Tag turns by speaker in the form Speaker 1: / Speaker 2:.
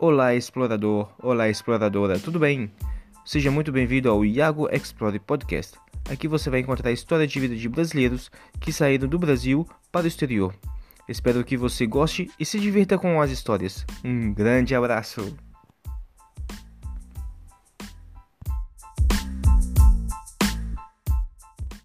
Speaker 1: Olá, explorador! Olá, exploradora! Tudo bem? Seja muito bem-vindo ao Iago Explore Podcast. Aqui você vai encontrar a história de vida de brasileiros que saíram do Brasil para o exterior. Espero que você goste e se divirta com as histórias. Um grande abraço!